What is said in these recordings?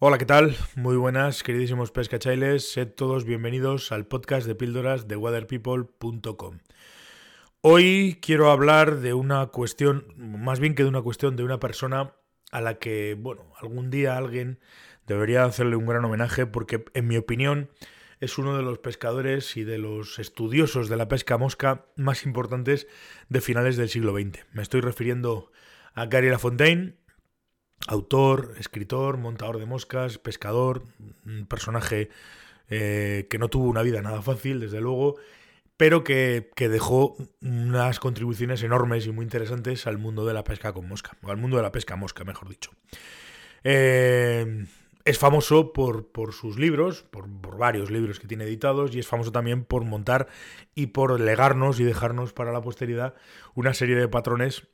Hola, ¿qué tal? Muy buenas, queridísimos pescachailes. Sed todos bienvenidos al podcast de píldoras de weatherpeople.com. Hoy quiero hablar de una cuestión, más bien que de una cuestión de una persona a la que, bueno, algún día alguien debería hacerle un gran homenaje porque, en mi opinión, es uno de los pescadores y de los estudiosos de la pesca mosca más importantes de finales del siglo XX. Me estoy refiriendo a Gary LaFontaine, autor, escritor, montador de moscas, pescador, un personaje eh, que no tuvo una vida nada fácil, desde luego, pero que, dejó unas contribuciones enormes y muy interesantes al mundo de la pesca con mosca, o al mundo de la pesca mosca, mejor dicho. Eh, es famoso por, por sus libros, por, por, varios libros que tiene editados, y es famoso también por montar y por legarnos y dejarnos para la posteridad una serie de patrones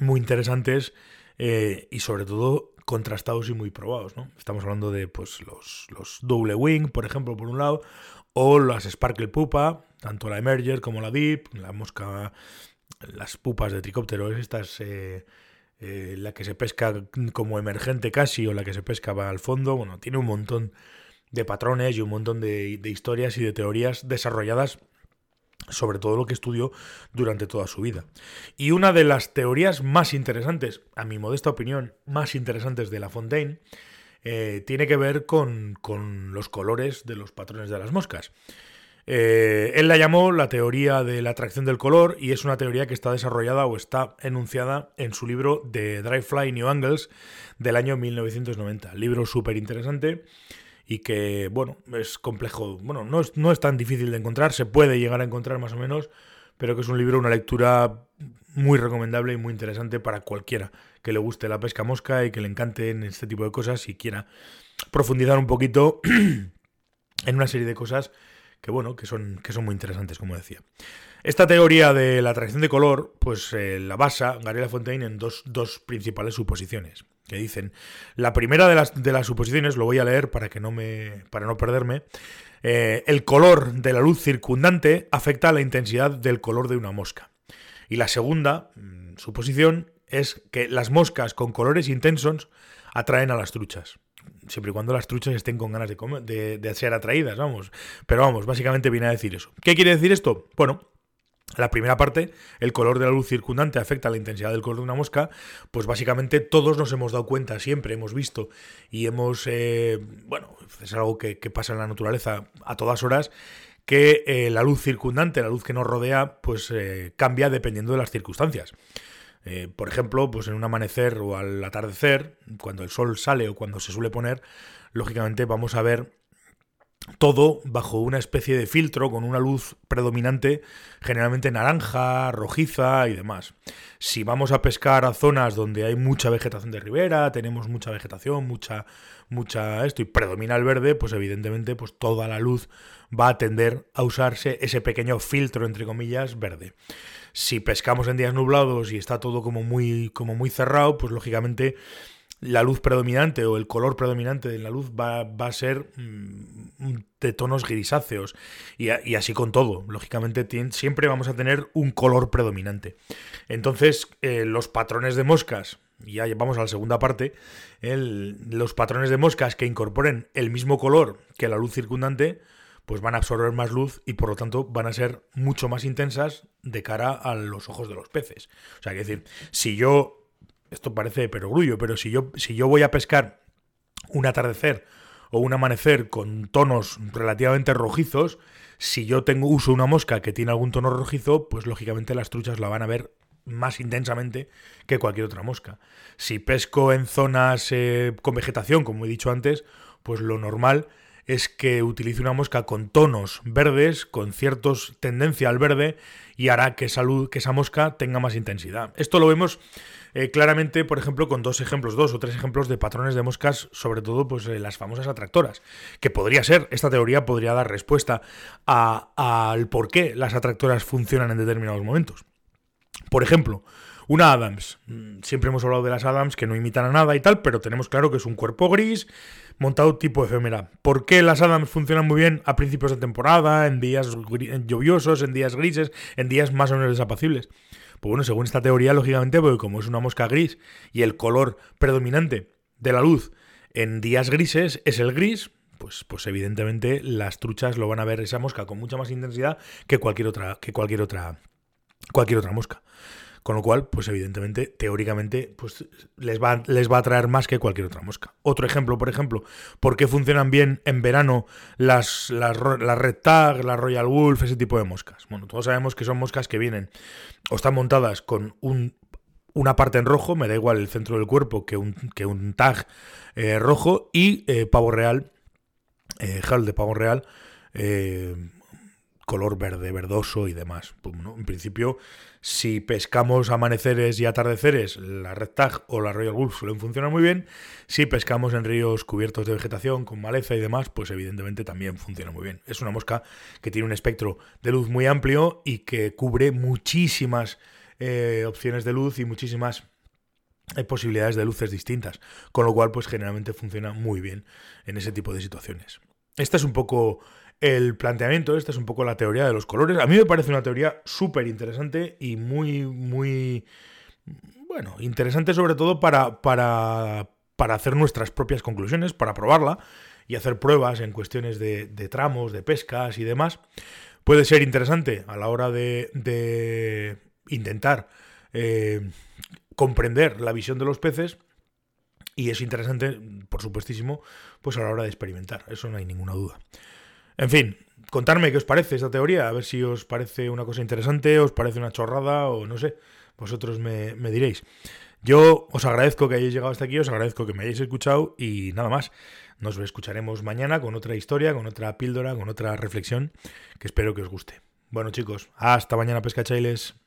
muy interesantes eh, y sobre todo contrastados y muy probados. ¿no? Estamos hablando de pues, los, los double wing, por ejemplo, por un lado, o las sparkle pupa, tanto la emerger como la deep, la mosca, las pupas de tricóptero, estas... Eh, eh, la que se pesca como emergente casi o la que se pesca va al fondo, bueno, tiene un montón de patrones y un montón de, de historias y de teorías desarrolladas sobre todo lo que estudió durante toda su vida. Y una de las teorías más interesantes, a mi modesta opinión, más interesantes de La Fontaine, eh, tiene que ver con, con, los colores de los patrones de las moscas. Eh, él la llamó la teoría de la atracción del color y es una teoría que está desarrollada o está enunciada en su libro de Dry Fly New Angles del año 1990. Libro súper interesante y que, bueno, es complejo, bueno, no es, no es tan difícil de encontrar, se puede llegar a encontrar más o menos, pero que es un libro, una lectura muy recomendable y muy interesante para cualquiera que le guste la pesca mosca y que le encante en este tipo de cosas y quiera profundizar un poquito en una serie de cosas que bueno, que son, que son muy interesantes, como decía. Esta teoría de la atracción de color, pues eh, la basa Gary Lafontaine en dos, dos principales suposiciones que dicen. La primera de las, de las suposiciones, lo voy a leer para, que no, me, para no perderme. Eh, el color de la luz circundante afecta a la intensidad del color de una mosca. Y la segunda mm, suposición es que las moscas con colores intensos atraen a las truchas. Siempre y cuando las truchas estén con ganas de, de ser atraídas, vamos. Pero vamos, básicamente viene a decir eso. ¿Qué quiere decir esto? Bueno, la primera parte, el color de la luz circundante afecta a la intensidad del color de una mosca, pues básicamente todos nos hemos dado cuenta, siempre hemos visto y hemos, eh, bueno, es algo que, pasa en la naturaleza a todas horas, que eh, la luz circundante, la luz que nos rodea, pues eh, cambia dependiendo de las circunstancias. por ejemplo, pues en un amanecer o al atardecer, cuando el sol sale o cuando se suele poner, lógicamente vamos a ver todo bajo una especie de filtro con una luz predominante, generalmente naranja, rojiza y demás. Si vamos a pescar a zonas donde hay mucha vegetación de ribera, tenemos mucha vegetación, mucha, mucha esto y predomina el verde, pues evidentemente pues toda la luz va a tender a usarse ese pequeño filtro entre comillas verde. Si pescamos en días nublados y está todo como muy, como muy cerrado, pues lógicamente la luz predominante o el color predominante de la luz va, a ser mm, de tonos grisáceos y, así con todo. Lógicamente siempre vamos a tener un color predominante. Entonces eh, los patrones de moscas, y ya vamos a la segunda parte, los patrones de moscas que incorporen el mismo color que la luz circundante, pues van a absorber más luz y por lo tanto van a ser mucho más intensas de cara a los ojos de los peces. O sea, que decir, si yo esto parece de perogrullo, pero si yo, si yo voy a pescar un atardecer o un amanecer con tonos relativamente rojizos, si yo tengo uso una mosca que tiene algún tono rojizo, pues lógicamente las truchas la van a ver más intensamente que cualquier otra mosca. Si pesco en zonas eh, con vegetación, como he dicho antes, pues lo normal es que utilice una mosca con tonos verdes, con ciertos tendencia al verde, y hará que esa, que esa mosca tenga más intensidad. Esto lo vemos eh, claramente, por ejemplo, con dos ejemplos, dos o tres ejemplos de patrones de moscas, sobre todo pues eh, las famosas atractoras, que podría ser, esta teoría podría dar respuesta al por qué las atractoras funcionan en determinados momentos. Por ejemplo, una Adams. Mm, siempre hemos hablado de las Adams que no imitan a nada y tal, pero tenemos claro que es un cuerpo gris montado tipo efémera. ¿Por qué las Adams funcionan muy bien a principios de temporada, en días lluviosos, en días grises, en días más o menos desapacibles? Pues bueno, según esta teoría, lógicamente, porque como es una mosca gris y el color predominante de la luz en días grises es el gris, pues, pues evidentemente las truchas lo van a ver esa mosca con mucha más intensidad que cualquier otra, que cualquier otra, cualquier otra mosca. Con lo cual, pues evidentemente, teóricamente, pues les va, les va a atraer más que cualquier otra mosca. Otro ejemplo, por ejemplo, ¿por qué funcionan bien en verano las, las, Red Tag, la Royal Wolf, ese tipo de moscas? Bueno, todos sabemos que son moscas que vienen o están montadas con un, una parte en rojo, me da igual el centro del cuerpo que un, que un tag eh, rojo, y eh, pavo real, eh, gel de pavo real, eh, color verde, verdoso y demás. Pues, en principio, si pescamos amaneceres y atardeceres, la Red Tag o la Royal Wolf suelen funcionar muy bien. Si pescamos en ríos cubiertos de vegetación, con maleza y demás, pues evidentemente también funciona muy bien. Es una mosca que tiene un espectro de luz muy amplio y que cubre muchísimas eh, opciones de luz y muchísimas eh, posibilidades de luces distintas. Con lo cual, pues generalmente funciona muy bien en ese tipo de situaciones. Esta es un poco el planteamiento, esta es un poco la teoría de los colores. A mí me parece una teoría súper interesante y muy, muy, bueno, interesante sobre todo para, para, para, hacer nuestras propias conclusiones, para probarla y hacer pruebas en cuestiones de, tramos, de pescas y demás. Puede ser interesante a la hora de, intentar eh, comprender la visión de los peces y es interesante, por supuestísimo, pues a la hora de experimentar, eso no hay ninguna duda. En fin, contarme qué os parece esta teoría, a ver si os parece una cosa interesante, os parece una chorrada o no sé, vosotros me, diréis. Yo os agradezco que hayáis llegado hasta aquí, os agradezco que me hayáis escuchado y nada más. Nos escucharemos mañana con otra historia, con otra píldora, con otra reflexión que espero que os guste. Bueno chicos, hasta mañana pescachailes.